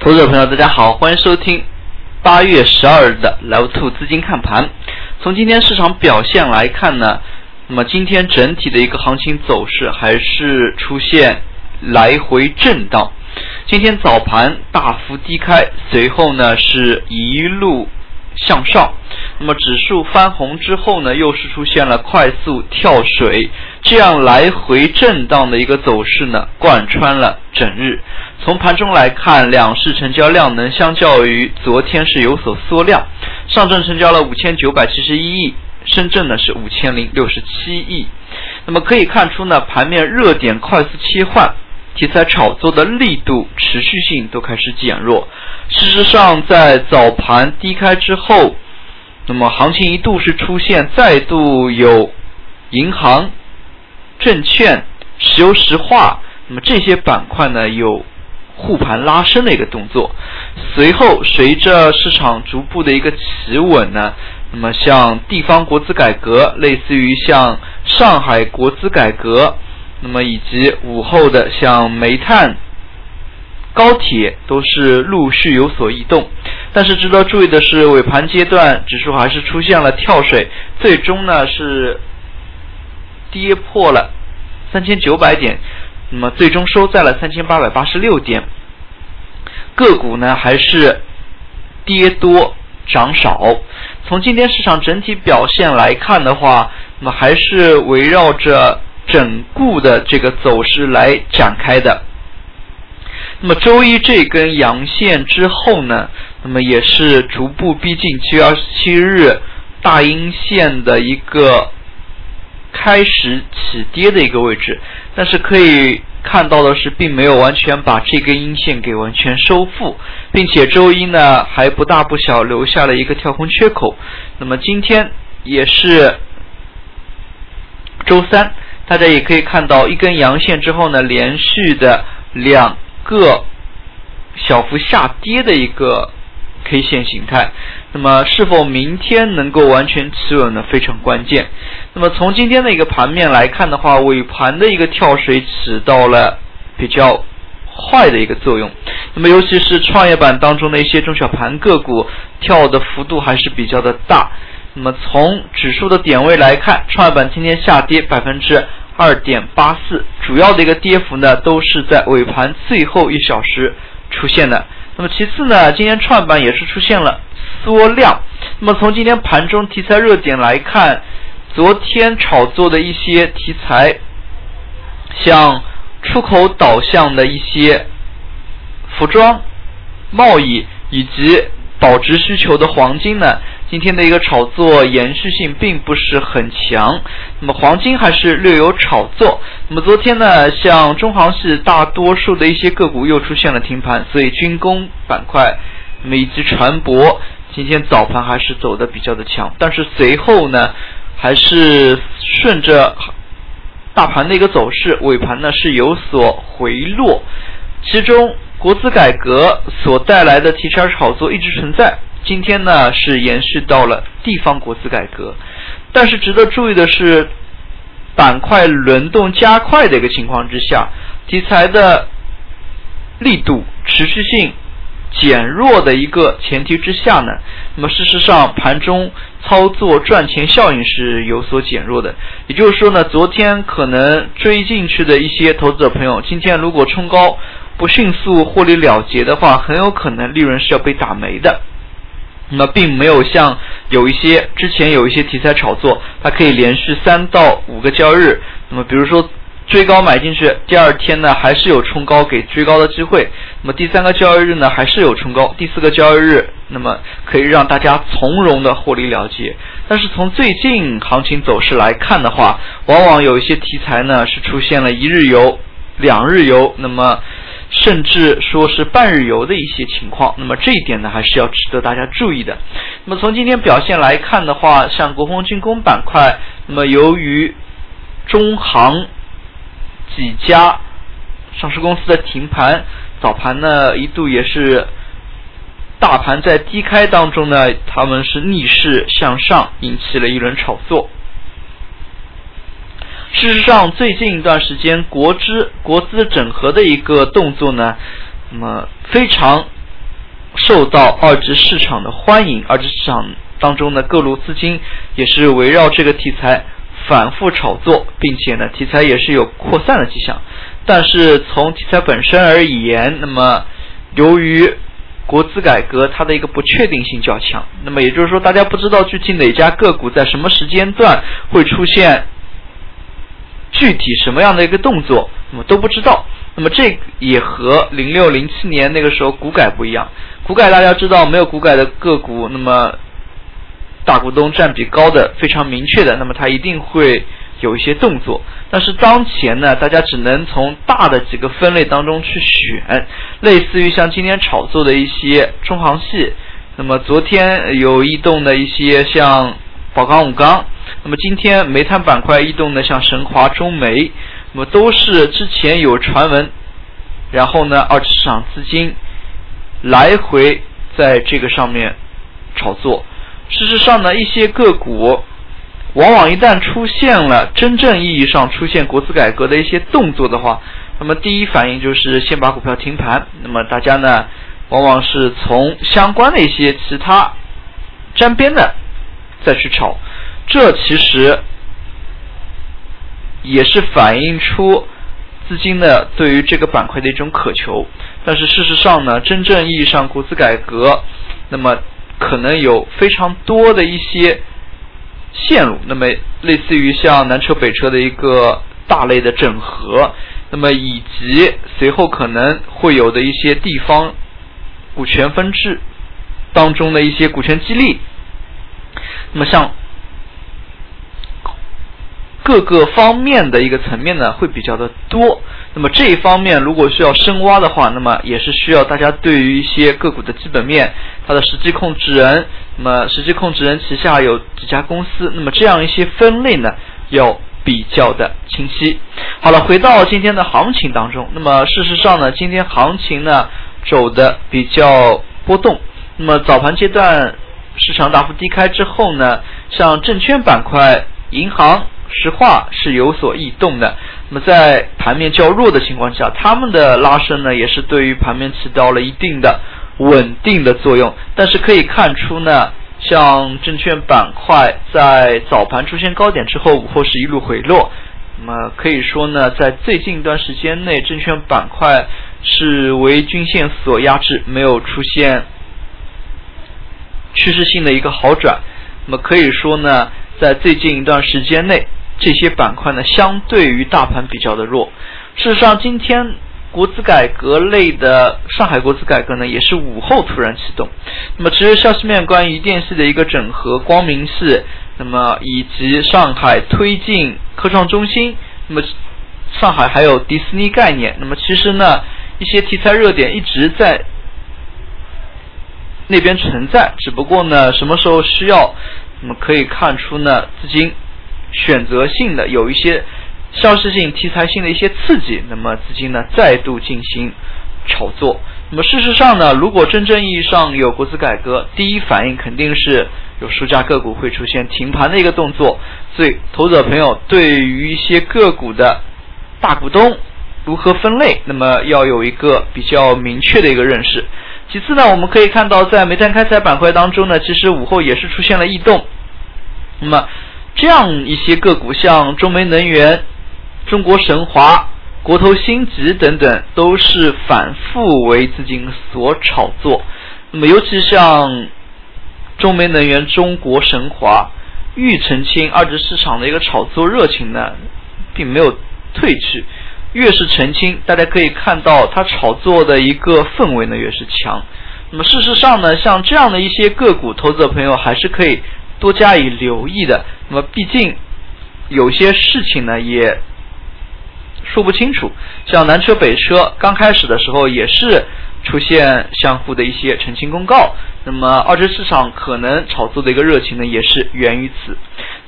投资者朋友，大家好，欢迎收听八月十二日的 Level Two 资金看盘。从今天市场表现来看呢，那么今天整体的一个行情走势还是出现来回震荡。今天早盘大幅低开，随后呢是一路。向上，那么指数翻红之后呢，又是出现了快速跳水，这样来回震荡的一个走势呢，贯穿了整日。从盘中来看，两市成交量能相较于昨天是有所缩量，上证成交了五千九百七十一亿，深圳呢是五千零六十七亿。那么可以看出呢，盘面热点快速切换。题材炒作的力度、持续性都开始减弱。事实上，在早盘低开之后，那么行情一度是出现再度有银行、证券、石油石化，那么这些板块呢有护盘拉升的一个动作。随后，随着市场逐步的一个企稳呢，那么像地方国资改革，类似于像上海国资改革。那么以及午后的像煤炭、高铁都是陆续有所异动，但是值得注意的是，尾盘阶段指数还是出现了跳水，最终呢是跌破了三千九百点，那么最终收在了三千八百八十六点。个股呢还是跌多涨少。从今天市场整体表现来看的话，那么还是围绕着。整固的这个走势来展开的。那么周一这根阳线之后呢，那么也是逐步逼近七月二十七日大阴线的一个开始起跌的一个位置。但是可以看到的是，并没有完全把这根阴线给完全收复，并且周一呢还不大不小留下了一个跳空缺口。那么今天也是周三。大家也可以看到，一根阳线之后呢，连续的两个小幅下跌的一个 K 线形态。那么，是否明天能够完全企稳呢？非常关键。那么，从今天的一个盘面来看的话，尾盘的一个跳水起到了比较坏的一个作用。那么，尤其是创业板当中的一些中小盘个股，跳的幅度还是比较的大。那么，从指数的点位来看，创业板今天下跌百分之。二点八四，主要的一个跌幅呢，都是在尾盘最后一小时出现的。那么其次呢，今天创板也是出现了缩量。那么从今天盘中题材热点来看，昨天炒作的一些题材，像出口导向的一些服装、贸易以及保值需求的黄金呢。今天的一个炒作延续性并不是很强，那么黄金还是略有炒作。那么昨天呢，像中航系大多数的一些个股又出现了停盘，所以军工板块，那么以及船舶，今天早盘还是走的比较的强。但是随后呢，还是顺着大盘的一个走势，尾盘呢是有所回落。其中国资改革所带来的题材炒作一直存在。今天呢是延续到了地方国资改革，但是值得注意的是，板块轮动加快的一个情况之下，题材的力度持续性减弱的一个前提之下呢，那么事实上盘中操作赚钱效应是有所减弱的。也就是说呢，昨天可能追进去的一些投资者朋友，今天如果冲高不迅速获利了结的话，很有可能利润是要被打没的。那么并没有像有一些之前有一些题材炒作，它可以连续三到五个交易日。那么比如说追高买进去，第二天呢还是有冲高给追高的机会。那么第三个交易日呢还是有冲高，第四个交易日那么可以让大家从容的获利了结。但是从最近行情走势来看的话，往往有一些题材呢是出现了一日游、两日游，那么。甚至说是半日游的一些情况，那么这一点呢，还是要值得大家注意的。那么从今天表现来看的话，像国风军工板块，那么由于中航几家上市公司的停盘，早盘呢一度也是大盘在低开当中呢，他们是逆势向上，引起了一轮炒作。事实上，最近一段时间，国资国资整合的一个动作呢，那么非常受到二级市场的欢迎，二级市场当中的各路资金也是围绕这个题材反复炒作，并且呢，题材也是有扩散的迹象。但是从题材本身而言，那么由于国资改革它的一个不确定性较强，那么也就是说，大家不知道具体哪家个股在什么时间段会出现具体什么样的一个动作，那么都不知道。那么这也和零六零七年那个时候股改不一样，股改大家知道没有股改的个股，那么大股东占比高的非常明确的，那么它一定会。有一些动作，但是当前呢，大家只能从大的几个分类当中去选，类似于像今天炒作的一些中航系，那么昨天有异动的一些像宝钢、武钢，那么今天煤炭板块异动呢像神华、中煤，那么都是之前有传闻，然后呢，二级市场资金来回在这个上面炒作，事实上呢，一些个股。往往一旦出现了真正意义上出现国资改革的一些动作的话，那么第一反应就是先把股票停盘。那么大家呢，往往是从相关的一些其他沾边的再去炒，这其实也是反映出资金的对于这个板块的一种渴求。但是事实上呢，真正意义上国资改革，那么可能有非常多的一些。线路，那么类似于像南车北车的一个大类的整合，那么以及随后可能会有的一些地方股权分置当中的一些股权激励，那么像各个方面的一个层面呢，会比较的多。那么这一方面如果需要深挖的话，那么也是需要大家对于一些个股的基本面、它的实际控制人，那么实际控制人旗下有几家公司，那么这样一些分类呢要比较的清晰。好了，回到今天的行情当中，那么事实上呢，今天行情呢走的比较波动。那么早盘阶段市场大幅低开之后呢，像证券板块、银行。石化是有所异动的。那么在盘面较弱的情况下，他们的拉升呢，也是对于盘面起到了一定的稳定的作用。但是可以看出呢，像证券板块在早盘出现高点之后，午后是一路回落。那么可以说呢，在最近一段时间内，证券板块是为均线所压制，没有出现趋势性的一个好转。那么可以说呢，在最近一段时间内。这些板块呢，相对于大盘比较的弱。事实上，今天国资改革类的上海国资改革呢，也是午后突然启动。那么，其实消息面关于电系的一个整合，光明系，那么以及上海推进科创中心，那么上海还有迪士尼概念，那么其实呢，一些题材热点一直在那边存在，只不过呢，什么时候需要，那么可以看出呢，资金。选择性的有一些消息性、题材性的一些刺激，那么资金呢再度进行炒作。那么事实上呢，如果真正意义上有国资改革，第一反应肯定是有数家个股会出现停盘的一个动作。所以，投资者朋友对于一些个股的大股东如何分类，那么要有一个比较明确的一个认识。其次呢，我们可以看到在煤炭开采板块当中呢，其实午后也是出现了异动。那么这样一些个股，像中煤能源、中国神华、国投新集等等，都是反复为资金所炒作。那么，尤其像中煤能源、中国神华、豫澄清二级市场的一个炒作热情呢，并没有退去。越是澄清，大家可以看到它炒作的一个氛围呢越是强。那么，事实上呢，像这样的一些个股，投资者朋友还是可以。多加以留意的，那么毕竟有些事情呢也说不清楚。像南车北车刚开始的时候也是出现相互的一些澄清公告，那么二级市场可能炒作的一个热情呢也是源于此。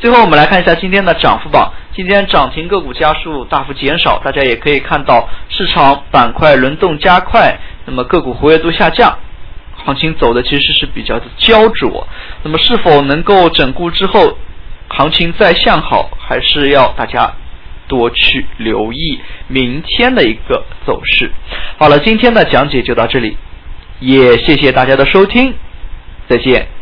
最后我们来看一下今天的涨幅榜，今天涨停个股家数大幅减少，大家也可以看到市场板块轮动加快，那么个股活跃度下降。行情走的其实是比较的焦灼，那么是否能够整固之后，行情再向好，还是要大家多去留意明天的一个走势。好了，今天的讲解就到这里，也谢谢大家的收听，再见。